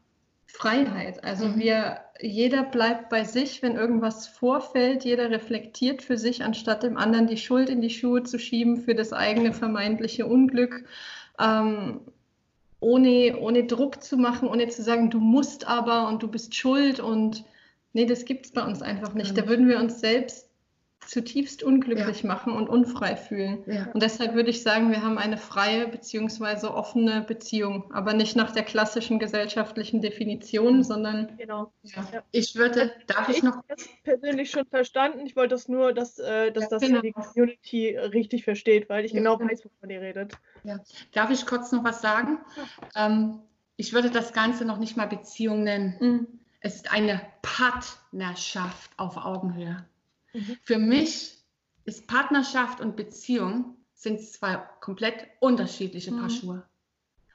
Freiheit. Also mhm. wir, jeder bleibt bei sich, wenn irgendwas vorfällt, jeder reflektiert für sich, anstatt dem anderen die Schuld in die Schuhe zu schieben für das eigene vermeintliche Unglück. Ähm, ohne, ohne Druck zu machen, ohne zu sagen, du musst aber und du bist schuld und nee, das gibt es bei uns einfach nicht. Da würden wir uns selbst zutiefst unglücklich ja. machen und unfrei fühlen. Ja. Und deshalb würde ich sagen, wir haben eine freie bzw. offene Beziehung, aber nicht nach der klassischen gesellschaftlichen Definition, sondern genau. Ja. Ich würde, darf ich, ich noch das persönlich schon verstanden. Ich wollte das nur, dass, äh, dass das genau. die Community richtig versteht, weil ich genau weiß, wovon ihr redet. Darf ich kurz noch was sagen? Ähm, ich würde das Ganze noch nicht mal Beziehung nennen. Mhm. Es ist eine Partnerschaft auf Augenhöhe. Mhm. Für mich ist Partnerschaft und Beziehung sind zwei komplett unterschiedliche Paar mhm. Schuhe.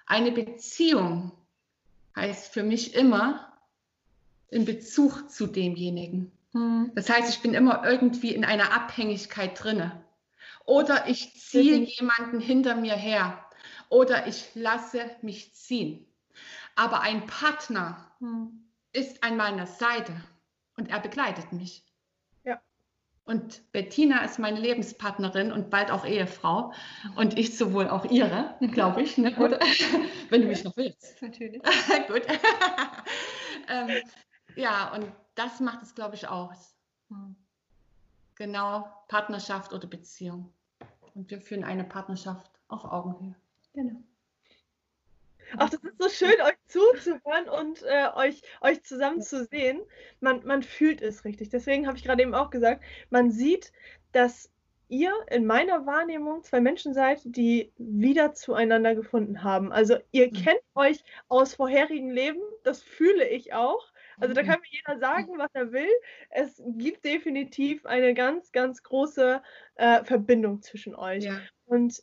Eine Beziehung heißt für mich immer in Bezug zu demjenigen. Mhm. Das heißt, ich bin immer irgendwie in einer Abhängigkeit drinne. Oder ich ziehe jemanden hinter mir her. Oder ich lasse mich ziehen. Aber ein Partner mhm. ist an meiner Seite und er begleitet mich. Und Bettina ist meine Lebenspartnerin und bald auch Ehefrau. Und ich sowohl auch ihre, glaube ich, ne? oder? *laughs* Wenn du mich noch willst. *laughs* Natürlich. *laughs* Gut. ähm, ja, und das macht es, glaube ich, aus. Hm. Genau, Partnerschaft oder Beziehung. Und wir führen eine Partnerschaft auf Augenhöhe. Genau. Ach, das ist so schön, euch zuzuhören und äh, euch, euch zusammen zu sehen. Man, man fühlt es richtig. Deswegen habe ich gerade eben auch gesagt, man sieht, dass ihr in meiner Wahrnehmung zwei Menschen seid, die wieder zueinander gefunden haben. Also ihr mhm. kennt euch aus vorherigen Leben, das fühle ich auch. Also da kann mir jeder sagen, was er will. Es gibt definitiv eine ganz, ganz große äh, Verbindung zwischen euch. Ja. Und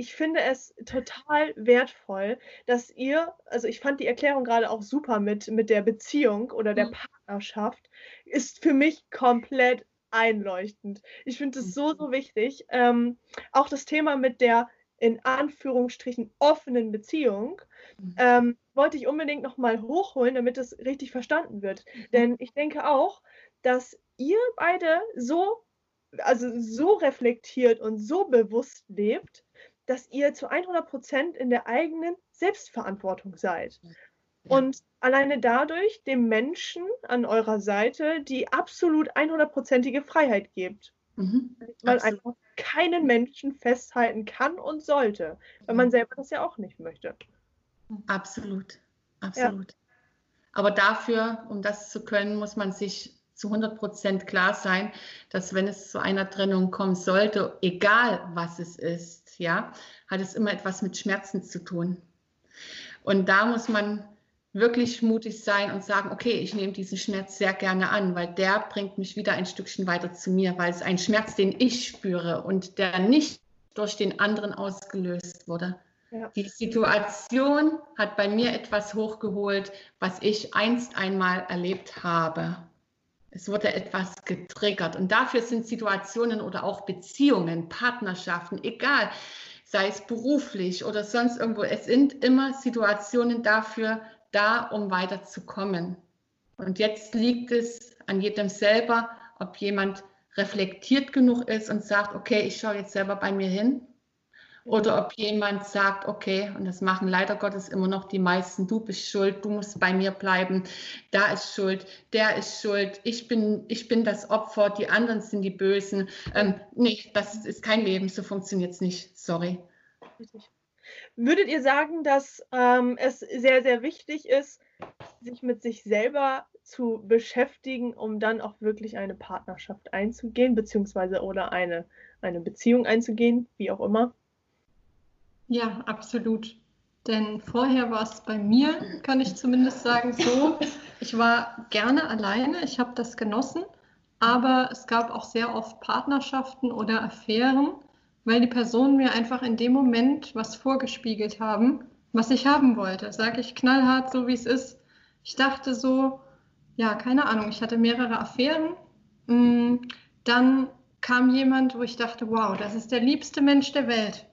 ich finde es total wertvoll, dass ihr, also ich fand die Erklärung gerade auch super mit, mit der Beziehung oder der mhm. Partnerschaft, ist für mich komplett einleuchtend. Ich finde es so, so wichtig. Ähm, auch das Thema mit der in Anführungsstrichen offenen Beziehung mhm. ähm, wollte ich unbedingt nochmal hochholen, damit es richtig verstanden wird. Mhm. Denn ich denke auch, dass ihr beide so, also so reflektiert und so bewusst lebt, dass ihr zu 100 Prozent in der eigenen Selbstverantwortung seid. Ja. Und alleine dadurch dem Menschen an eurer Seite die absolut 100-prozentige Freiheit gebt. Mhm. Man Absolut. einfach keinen Menschen festhalten kann und sollte, weil man selber das ja auch nicht möchte. Absolut, absolut. Ja. Aber dafür, um das zu können, muss man sich zu 100 Prozent klar sein, dass wenn es zu einer Trennung kommen sollte, egal was es ist, ja, hat es immer etwas mit Schmerzen zu tun. Und da muss man wirklich mutig sein und sagen, okay, ich nehme diesen Schmerz sehr gerne an, weil der bringt mich wieder ein Stückchen weiter zu mir, weil es ein Schmerz, den ich spüre und der nicht durch den anderen ausgelöst wurde. Ja. Die Situation hat bei mir etwas hochgeholt, was ich einst einmal erlebt habe. Es wurde etwas getriggert und dafür sind Situationen oder auch Beziehungen, Partnerschaften, egal, sei es beruflich oder sonst irgendwo, es sind immer Situationen dafür da, um weiterzukommen. Und jetzt liegt es an jedem selber, ob jemand reflektiert genug ist und sagt, okay, ich schaue jetzt selber bei mir hin. Oder ob jemand sagt, okay, und das machen leider Gottes immer noch die meisten, du bist schuld, du musst bei mir bleiben, da ist Schuld, der ist schuld, ich bin, ich bin das Opfer, die anderen sind die Bösen. Ähm, nee, das ist kein Leben, so funktioniert es nicht, sorry. Würdet ihr sagen, dass ähm, es sehr, sehr wichtig ist, sich mit sich selber zu beschäftigen, um dann auch wirklich eine Partnerschaft einzugehen, beziehungsweise oder eine, eine Beziehung einzugehen, wie auch immer? Ja, absolut. Denn vorher war es bei mir, kann ich zumindest sagen, so, ich war gerne alleine, ich habe das genossen, aber es gab auch sehr oft Partnerschaften oder Affären, weil die Personen mir einfach in dem Moment was vorgespiegelt haben, was ich haben wollte. Sage ich knallhart, so wie es ist. Ich dachte so, ja, keine Ahnung, ich hatte mehrere Affären. Mm, dann kam jemand, wo ich dachte, wow, das ist der liebste Mensch der Welt.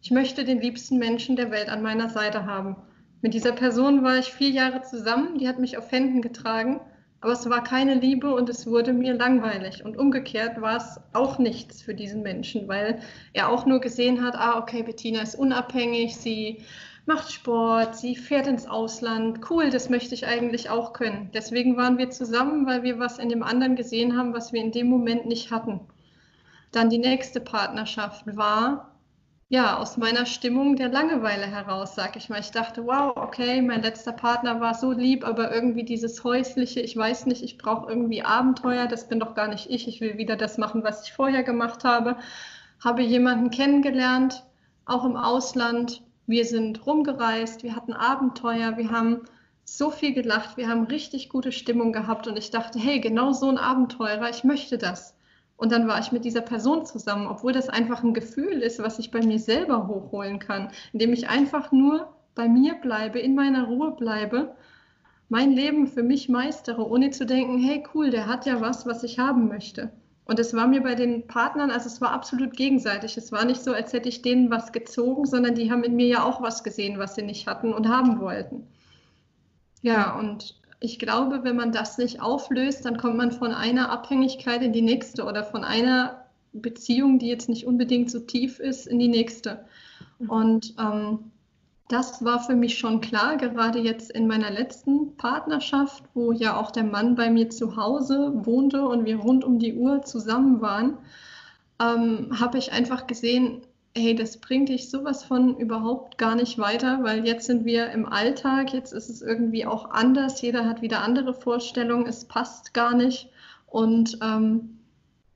Ich möchte den liebsten Menschen der Welt an meiner Seite haben. Mit dieser Person war ich vier Jahre zusammen, die hat mich auf Händen getragen aber es war keine Liebe und es wurde mir langweilig. Und umgekehrt war es auch nichts für diesen Menschen, weil er auch nur gesehen hat, ah, okay, Bettina ist unabhängig, sie macht Sport, sie fährt ins Ausland. Cool, das möchte ich eigentlich auch können. Deswegen waren wir zusammen, weil wir was in dem anderen gesehen haben, was wir in dem Moment nicht hatten. Dann die nächste Partnerschaft war, ja, aus meiner Stimmung der Langeweile heraus, sag ich mal. Ich dachte, wow, okay, mein letzter Partner war so lieb, aber irgendwie dieses häusliche, ich weiß nicht, ich brauche irgendwie Abenteuer, das bin doch gar nicht ich, ich will wieder das machen, was ich vorher gemacht habe. Habe jemanden kennengelernt, auch im Ausland. Wir sind rumgereist, wir hatten Abenteuer, wir haben so viel gelacht, wir haben richtig gute Stimmung gehabt und ich dachte, hey, genau so ein Abenteurer, ich möchte das. Und dann war ich mit dieser Person zusammen, obwohl das einfach ein Gefühl ist, was ich bei mir selber hochholen kann, indem ich einfach nur bei mir bleibe, in meiner Ruhe bleibe, mein Leben für mich meistere, ohne zu denken, hey cool, der hat ja was, was ich haben möchte. Und es war mir bei den Partnern, also es war absolut gegenseitig. Es war nicht so, als hätte ich denen was gezogen, sondern die haben in mir ja auch was gesehen, was sie nicht hatten und haben wollten. Ja, und ich glaube, wenn man das nicht auflöst, dann kommt man von einer Abhängigkeit in die nächste oder von einer Beziehung, die jetzt nicht unbedingt so tief ist, in die nächste. Mhm. Und ähm, das war für mich schon klar, gerade jetzt in meiner letzten Partnerschaft, wo ja auch der Mann bei mir zu Hause wohnte und wir rund um die Uhr zusammen waren, ähm, habe ich einfach gesehen, hey, das bringt dich sowas von überhaupt gar nicht weiter, weil jetzt sind wir im Alltag, jetzt ist es irgendwie auch anders, jeder hat wieder andere Vorstellungen, es passt gar nicht. Und ähm,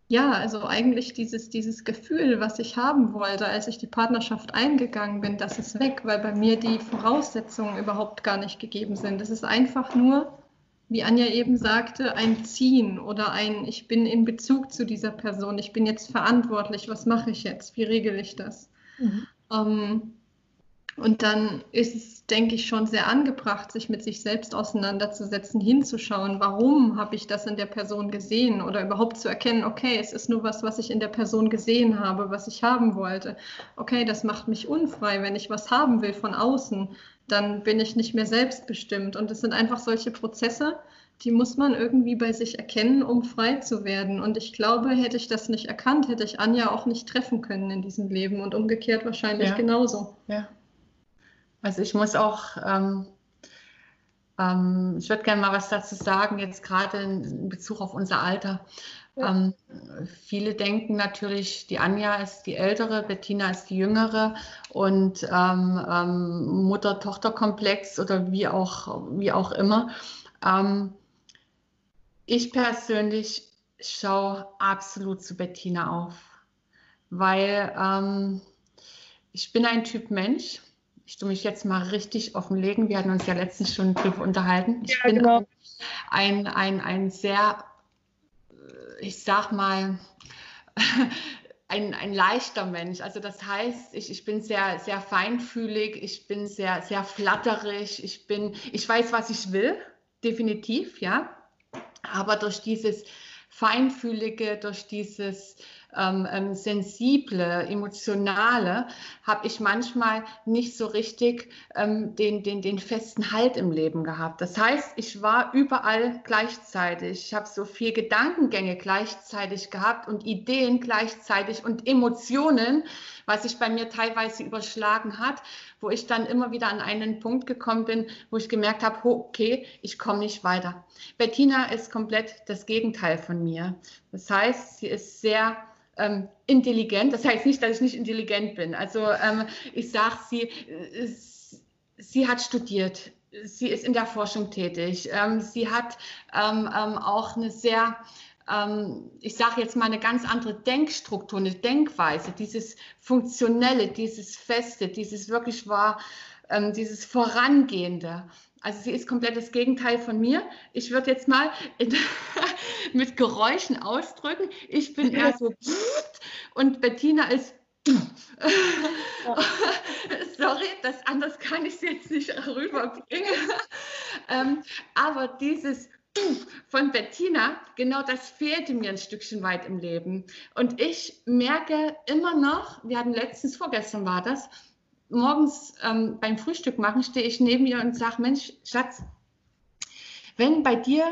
ja, also eigentlich dieses, dieses Gefühl, was ich haben wollte, als ich die Partnerschaft eingegangen bin, das ist weg, weil bei mir die Voraussetzungen überhaupt gar nicht gegeben sind. Es ist einfach nur wie Anja eben sagte, ein Ziehen oder ein, ich bin in Bezug zu dieser Person, ich bin jetzt verantwortlich, was mache ich jetzt, wie regel ich das? Mhm. Ähm, und dann ist es, denke ich, schon sehr angebracht, sich mit sich selbst auseinanderzusetzen, hinzuschauen, warum habe ich das in der Person gesehen oder überhaupt zu erkennen, okay, es ist nur was, was ich in der Person gesehen habe, was ich haben wollte. Okay, das macht mich unfrei, wenn ich was haben will von außen dann bin ich nicht mehr selbstbestimmt. Und es sind einfach solche Prozesse, die muss man irgendwie bei sich erkennen, um frei zu werden. Und ich glaube, hätte ich das nicht erkannt, hätte ich Anja auch nicht treffen können in diesem Leben und umgekehrt wahrscheinlich ja. genauso. Ja. Also ich muss auch, ähm, ähm, ich würde gerne mal was dazu sagen, jetzt gerade in Bezug auf unser Alter. Ja. Ähm, viele denken natürlich, die Anja ist die ältere, Bettina ist die jüngere und ähm, ähm, Mutter-Tochter-Komplex oder wie auch, wie auch immer. Ähm, ich persönlich schaue absolut zu Bettina auf, weil ich bin ein Typ Mensch. Ich tue mich jetzt mal richtig offenlegen. Wir hatten uns ja letztens schon darüber unterhalten. Ich ja, bin genau. ein, ein, ein sehr ich sag mal, *laughs* ein, ein leichter Mensch. Also das heißt, ich, ich bin sehr, sehr feinfühlig, ich bin sehr, sehr flatterig, ich bin, ich weiß, was ich will, definitiv, ja. Aber durch dieses Feinfühlige, durch dieses ähm, ähm, sensible, emotionale, habe ich manchmal nicht so richtig ähm, den, den, den festen Halt im Leben gehabt. Das heißt, ich war überall gleichzeitig. Ich habe so viel Gedankengänge gleichzeitig gehabt und Ideen gleichzeitig und Emotionen, was sich bei mir teilweise überschlagen hat, wo ich dann immer wieder an einen Punkt gekommen bin, wo ich gemerkt habe, okay, ich komme nicht weiter. Bettina ist komplett das Gegenteil von mir. Das heißt, sie ist sehr ähm, intelligent. Das heißt nicht, dass ich nicht intelligent bin. Also ähm, ich sage, sie, äh, sie hat studiert. Sie ist in der Forschung tätig. Ähm, sie hat ähm, ähm, auch eine sehr, ähm, ich sage jetzt mal, eine ganz andere Denkstruktur, eine Denkweise, dieses Funktionelle, dieses Feste, dieses wirklich war, dieses Vorangehende. Also sie ist komplett das Gegenteil von mir. Ich würde jetzt mal in, *laughs* mit Geräuschen ausdrücken. Ich bin eher so *laughs* und Bettina ist *laughs* Sorry, das anders kann ich jetzt nicht rüberbringen. ähm, aber dieses von Bettina, genau das fehlte mir ein Stückchen weit im Leben. Und ich merke immer noch, wir hatten letztens, vorgestern war das, morgens ähm, beim Frühstück machen, stehe ich neben ihr und sage, Mensch, Schatz, wenn bei dir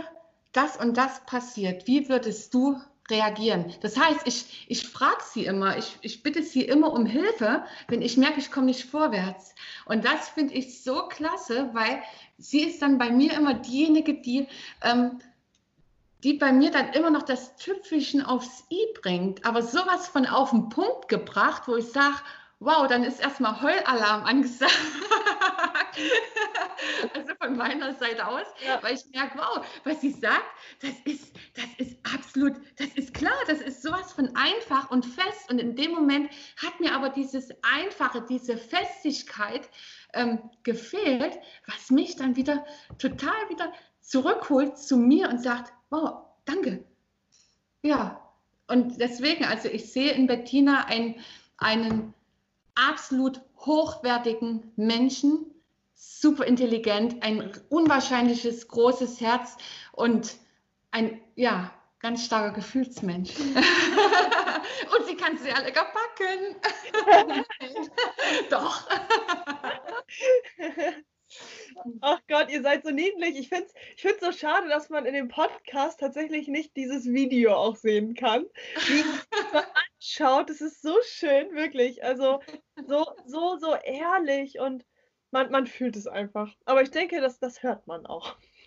das und das passiert, wie würdest du reagieren? Das heißt, ich, ich frage sie immer, ich, ich bitte sie immer um Hilfe, wenn ich merke, ich komme nicht vorwärts. Und das finde ich so klasse, weil sie ist dann bei mir immer diejenige, die... Ähm, die bei mir dann immer noch das Tüpfelchen aufs i bringt, aber sowas von auf den Punkt gebracht, wo ich sage, wow, dann ist erstmal Heulalarm angesagt. *laughs* also von meiner Seite aus, ja. weil ich merke, wow, was sie sagt, das ist, das ist absolut, das ist klar, das ist sowas von einfach und fest. Und in dem Moment hat mir aber dieses Einfache, diese Festigkeit ähm, gefehlt, was mich dann wieder total wieder zurückholt zu mir und sagt, wow, danke. Ja, und deswegen, also ich sehe in Bettina ein, einen absolut hochwertigen Menschen, super intelligent, ein unwahrscheinliches großes Herz und ein ja ganz starker Gefühlsmensch. *laughs* und sie kann sehr lecker backen. *laughs* Doch. *laughs* Ach Gott, ihr seid so niedlich. Ich finde es ich find's so schade, dass man in dem Podcast tatsächlich nicht dieses Video auch sehen kann. Wie *laughs* anschaut, das ist so schön, wirklich. Also so, so, so ehrlich und man, man fühlt es einfach. Aber ich denke, das, das hört man auch. *laughs*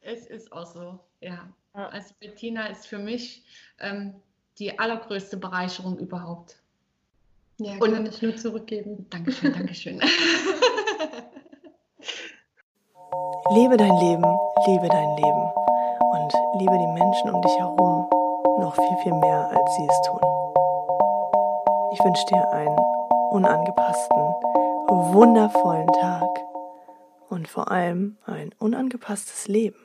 es ist auch so, ja. Also Bettina ist für mich ähm, die allergrößte Bereicherung überhaupt. Ja, und kann ich nur zurückgeben. Dankeschön, Dankeschön. *laughs* lebe dein Leben, liebe dein Leben und liebe die Menschen um dich herum noch viel, viel mehr, als sie es tun. Ich wünsche dir einen unangepassten, wundervollen Tag und und vor allem ein unangepasstes Leben.